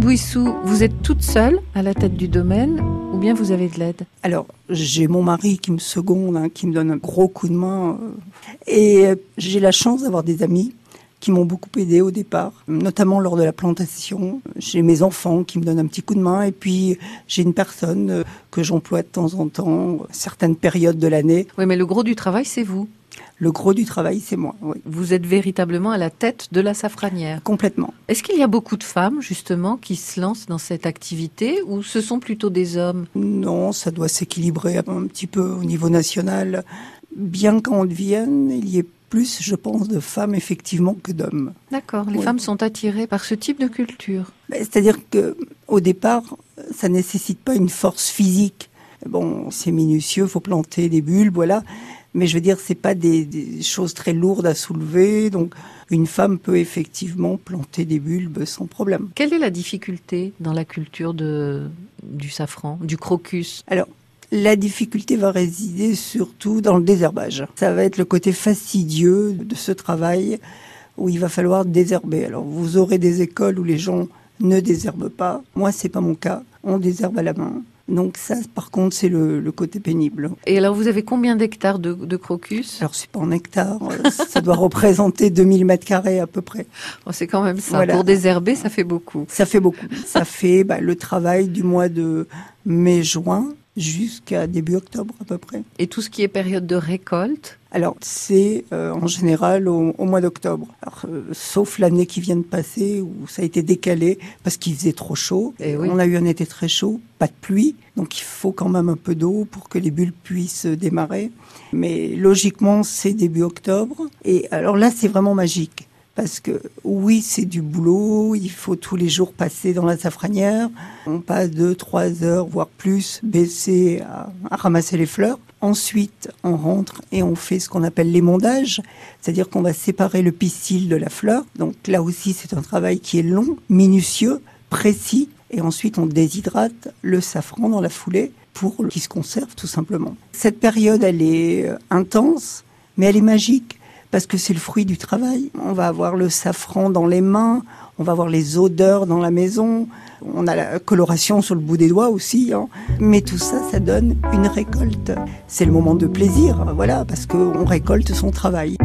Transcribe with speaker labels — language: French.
Speaker 1: Bouissou, vous êtes toute seule à la tête du domaine ou bien vous avez de l'aide
Speaker 2: Alors, j'ai mon mari qui me seconde, hein, qui me donne un gros coup de main. euh, et euh, j'ai la chance d'avoir des amis qui m'ont beaucoup aidé au départ, notamment lors de la plantation. J'ai mes enfants qui me donnent un petit coup de main et puis j'ai une personne euh, que j'emploie de temps en temps, certaines périodes de l'année.
Speaker 1: Oui, mais le gros du travail, c'est vous.
Speaker 2: Le gros du travail, c'est moi, oui,
Speaker 1: Vous êtes véritablement à la tête de la safranière.
Speaker 2: complètement.
Speaker 1: Est-ce qu'il y a beaucoup de femmes, justement, qui se lancent dans cette activité ou ce sont plutôt des hommes?
Speaker 2: Non, ça doit s'équilibrer un petit peu au niveau national. Bien qu'en Vienne, il y ait plus, je pense, de femmes effectivement que d'hommes.
Speaker 1: D'accord, les
Speaker 2: Oui.
Speaker 1: femmes sont attirées par ce type de culture.
Speaker 2: Ben, C'est-à-dire que au départ, ça nécessite pas une force physique. Bon, c'est minutieux, faut planter des bulbes, voilà. Mais je veux dire, c'est pas des, des choses très lourdes à soulever. Donc, une femme peut effectivement planter des bulbes sans problème.
Speaker 1: Quelle est la difficulté dans la culture de, du safran, du crocus?
Speaker 2: Alors, la difficulté va résider surtout dans le désherbage. Ça va être le côté fastidieux de ce travail où il va falloir désherber. Alors, vous aurez des écoles où les gens ne désherbent pas. Moi, c'est pas mon cas. On désherbe à la main. Donc ça, par contre, c'est le, le côté pénible.
Speaker 1: Et alors, vous avez combien d'hectares de, de crocus?
Speaker 2: Alors, c'est pas en hectares. euh, ça doit représenter 2000 mètres carrés à peu près.
Speaker 1: Oh, C'est quand même ça.
Speaker 2: Voilà.
Speaker 1: Pour désherber, ça fait beaucoup.
Speaker 2: Ça fait beaucoup. Ça fait bah, le travail du mois de mai-juin jusqu'à début octobre à peu près.
Speaker 1: Et tout ce qui est période de récolte
Speaker 2: Alors, c'est euh, en général au, au mois d'octobre. Euh, sauf l'année qui vient de passer où ça a été décalé parce qu'il faisait trop chaud.
Speaker 1: Eh oui.
Speaker 2: On a eu un été très chaud, pas de pluie, donc il faut quand même un peu d'eau pour que les bulles puissent démarrer. Mais logiquement, c'est début octobre. Et alors là, c'est vraiment magique. Parce que oui, c'est du boulot, il faut tous les jours passer dans la safranière. On passe deux, trois heures, voire plus, baissé à, à ramasser les fleurs. Ensuite, on rentre et on fait ce qu'on appelle l'émondage, c'est-à-dire qu'on va séparer le pistil de la fleur. Donc là aussi, c'est un travail qui est long, minutieux, précis. Et ensuite, on déshydrate le safran dans la foulée pour qu'il se conserve tout simplement. Cette période, elle est euh, intense, mais elle est magique parce que c'est le fruit du travail. On va avoir le safran dans les mains, on va avoir les odeurs dans la maison, on a la coloration sur le bout des doigts aussi. hein. Mais tout ça, ça donne une récolte. C'est le moment de plaisir, voilà, parce qu'on récolte son travail.